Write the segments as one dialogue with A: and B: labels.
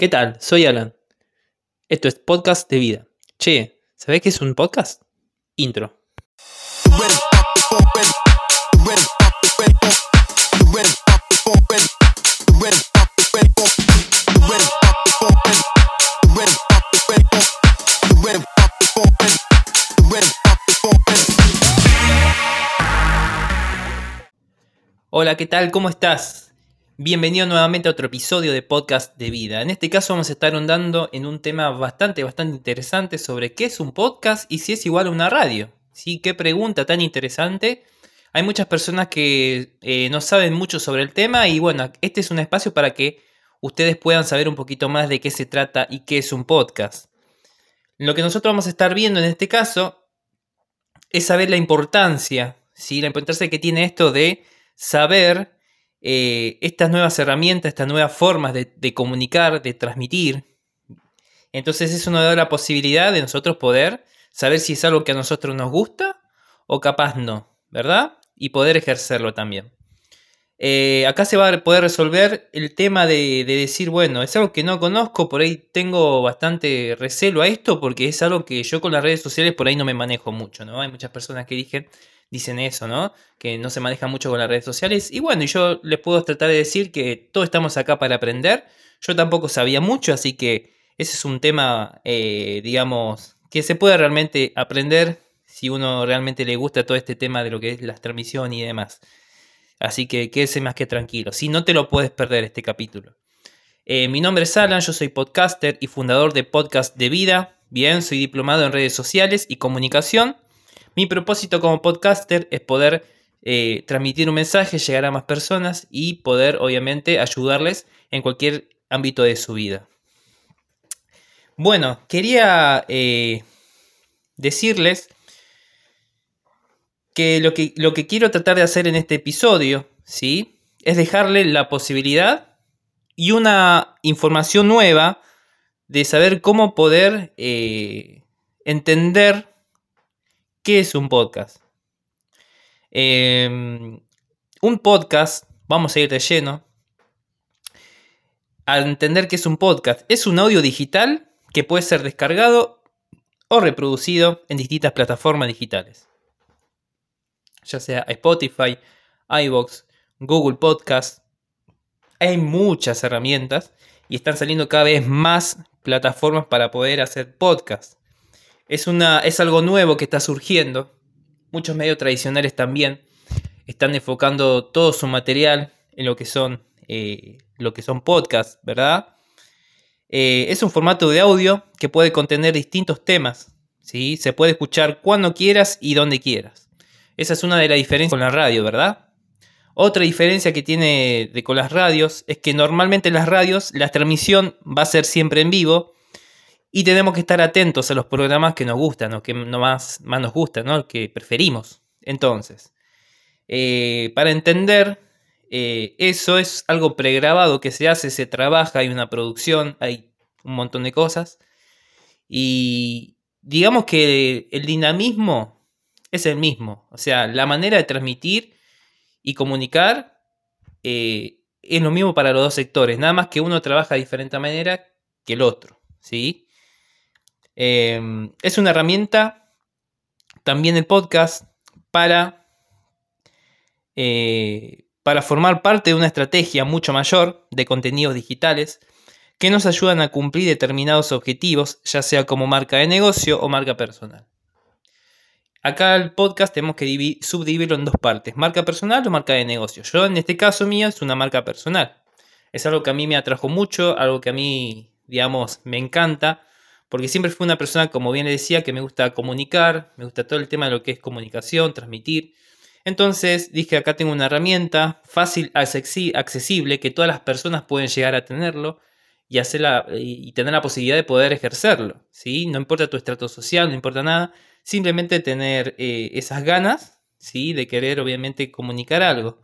A: ¿Qué tal? Soy Alan. Esto es Podcast de Vida. Che, ¿sabés qué es un podcast? Intro. Hola, ¿qué tal? ¿Cómo estás? Bienvenido nuevamente a otro episodio de Podcast de Vida. En este caso vamos a estar ahondando en un tema bastante, bastante interesante sobre qué es un podcast y si es igual a una radio. ¿Sí? Qué pregunta tan interesante. Hay muchas personas que eh, no saben mucho sobre el tema y bueno, este es un espacio para que ustedes puedan saber un poquito más de qué se trata y qué es un podcast. Lo que nosotros vamos a estar viendo en este caso es saber la importancia, ¿sí? la importancia que tiene esto de saber eh, estas nuevas herramientas, estas nuevas formas de, comunicar, de transmitir. Entonces eso nos da la posibilidad de nosotros poder saber si es algo que a nosotros nos gusta o capaz no, ¿verdad? Y poder ejercerlo también. Eh, acá se va a poder resolver el tema de, de, decir, bueno, es algo que no conozco, por ahí tengo bastante recelo a esto porque es algo que yo con las redes sociales por ahí no me manejo mucho, ¿no? Hay muchas personas que dicen, dicen eso, ¿no? Que no se maneja mucho con las redes sociales. Y bueno, yo les puedo tratar de decir que todos estamos acá para aprender. Yo tampoco sabía mucho, así que ese es un tema, eh, digamos, que se puede realmente aprender si uno realmente le gusta todo este tema de lo que es la transmisión y demás. Así que quédese más que tranquilo. Si no te lo puedes perder este capítulo. Eh, mi nombre es Alan, yo soy podcaster y fundador de Podcast de Vida. Bien, soy diplomado en redes sociales y comunicación. Mi propósito como podcaster es poder eh, transmitir un mensaje, llegar a más personas y poder obviamente ayudarles en cualquier ámbito de su vida. Bueno, quería eh, decirles que lo, que lo que quiero tratar de hacer en este episodio, ¿sí? Es dejarle la posibilidad y una información nueva de saber cómo poder eh, entender ¿Qué es un podcast? Em, un podcast, vamos a ir de lleno, a entender qué es un podcast. Es un audio digital que puede ser descargado o reproducido en distintas plataformas digitales. Ya sea Spotify, iVoox, Google Podcast. Hay muchas herramientas y están saliendo cada vez más plataformas para poder hacer podcast. Es, una, es algo nuevo que está surgiendo. Muchos medios tradicionales también están enfocando todo su material en lo que son, eh, lo que son podcasts, ¿verdad? Eh, es un formato de audio que puede contener distintos temas. ¿sí? Se puede escuchar cuando quieras y donde quieras. Esa es una de las diferencias con la radio, ¿verdad? Otra diferencia que tiene de con las radios es que normalmente en las radios la transmisión va a ser siempre en vivo y tenemos que estar atentos a los programas que nos gustan o que más, más nos gustan, ¿no? que preferimos. Entonces, eh, para entender, eh, eso es algo pregrabado que se hace, se trabaja, hay una producción, hay un montón de cosas. Y digamos que el dinamismo es el mismo. O sea, la manera de transmitir y comunicar eh, es lo mismo para los dos sectores. Nada más que uno trabaja de diferente manera que el otro. ¿sí? Em, es una herramienta también el podcast para, eh, para formar parte de una estrategia mucho mayor de contenidos digitales que nos ayudan a cumplir determinados objetivos, ya sea como marca de negocio o marca personal. Acá el podcast tenemos que subdividirlo en dos partes, marca personal o marca de negocio. Yo en este caso mío es una marca personal. Es algo que a mí me atrajo mucho, algo que a mí, digamos, me encanta porque siempre fui una persona, como bien le decía, que me gusta comunicar, me gusta todo el tema de lo que es comunicación, transmitir. Entonces dije, acá tengo una herramienta fácil, accesible, que todas las personas pueden llegar a tenerlo y, hacerla, y tener la posibilidad de poder ejercerlo. ¿sí? No importa tu estrato social, no importa nada, simplemente tener eh, esas ganas ¿sí? de querer obviamente comunicar algo.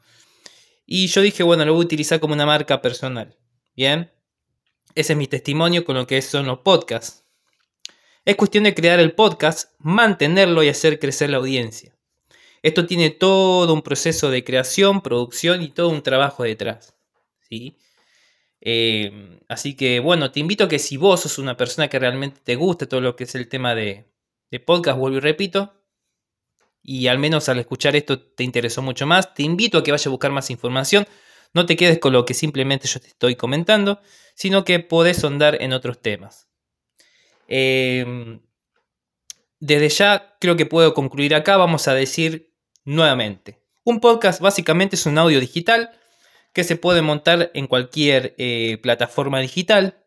A: Y yo dije, bueno, lo voy a utilizar como una marca personal. Bien, ese es mi testimonio con lo que son los podcasts. Es cuestión de crear el podcast, mantenerlo y hacer crecer la audiencia. Esto tiene todo un proceso de creación, producción y todo un trabajo detrás. ¿sí? Eh, así que bueno, te invito a que si vos sos una persona que realmente te gusta todo lo que es el tema de, de podcast, vuelvo y repito, y al menos al escuchar esto te interesó mucho más, te invito a que vayas a buscar más información. No te quedes con lo que simplemente yo te estoy comentando, sino que podés sondar en otros temas. Em, desde ya creo que puedo concluir acá. Vamos a decir nuevamente. Un podcast básicamente es un audio digital que se puede montar en cualquier eh, plataforma digital.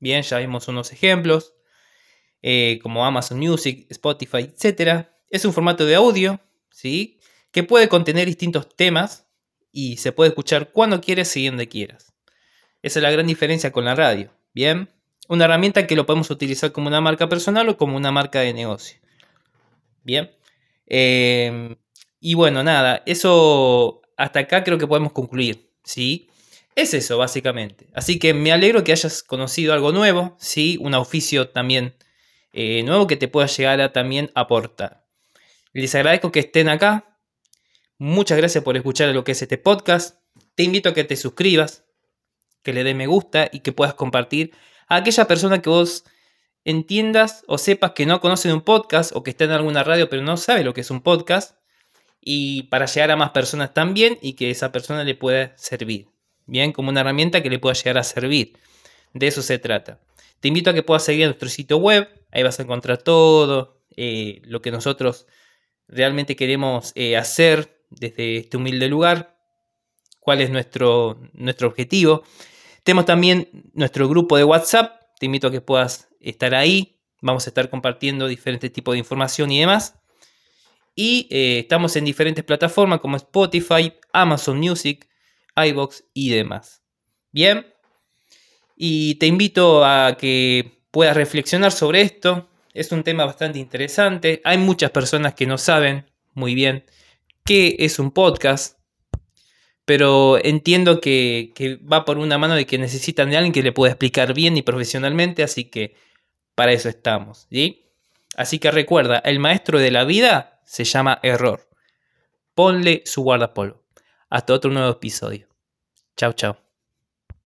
A: Bien, ya vimos unos ejemplos, eh, como Amazon Music, Spotify, etc. Es un formato de audio, ¿sí? Que puede contener distintos temas y se puede escuchar cuando quieres y donde quieras. Esa es la gran diferencia con la radio, ¿bien? Una herramienta que lo podemos utilizar como una marca personal o como una marca de negocio. Bien. Em, y bueno, nada, eso hasta acá creo que podemos concluir, ¿sí? Es eso, básicamente. Así que me alegro que hayas conocido algo nuevo, ¿sí? Un oficio también eh, nuevo que te pueda llegar a también aportar. Les agradezco que estén acá. Muchas gracias por escuchar lo que es este podcast. Te invito a que te suscribas, que le des me gusta y que puedas compartir a aquella persona que vos entiendas o sepas que no conoce un podcast o que está en alguna radio pero no sabe lo que es un podcast y para llegar a más personas también y que esa persona le pueda servir. Bien, como una herramienta que le pueda llegar a servir. De eso se trata. Te invito a que puedas seguir a nuestro sitio web, ahí vas a encontrar todo eh, lo que nosotros realmente queremos eh, hacer desde este humilde lugar, cuál es nuestro, nuestro objetivo. Tenemos también nuestro grupo de WhatsApp, te invito a que puedas estar ahí, vamos a estar compartiendo diferentes tipos de información y demás. Y eh, estamos en diferentes plataformas como Spotify, Amazon Music, iBox y demás. Bien, y te invito a que puedas reflexionar sobre esto. Es un tema bastante interesante. Hay muchas personas que no saben muy bien qué es un podcast, pero entiendo que, va por una mano de que necesitan de alguien que le pueda explicar bien y profesionalmente, así que para eso estamos. Así que recuerda, el maestro de la vida se llama error. Ponle su guardapolvo. Hasta otro nuevo episodio. Chao, chao.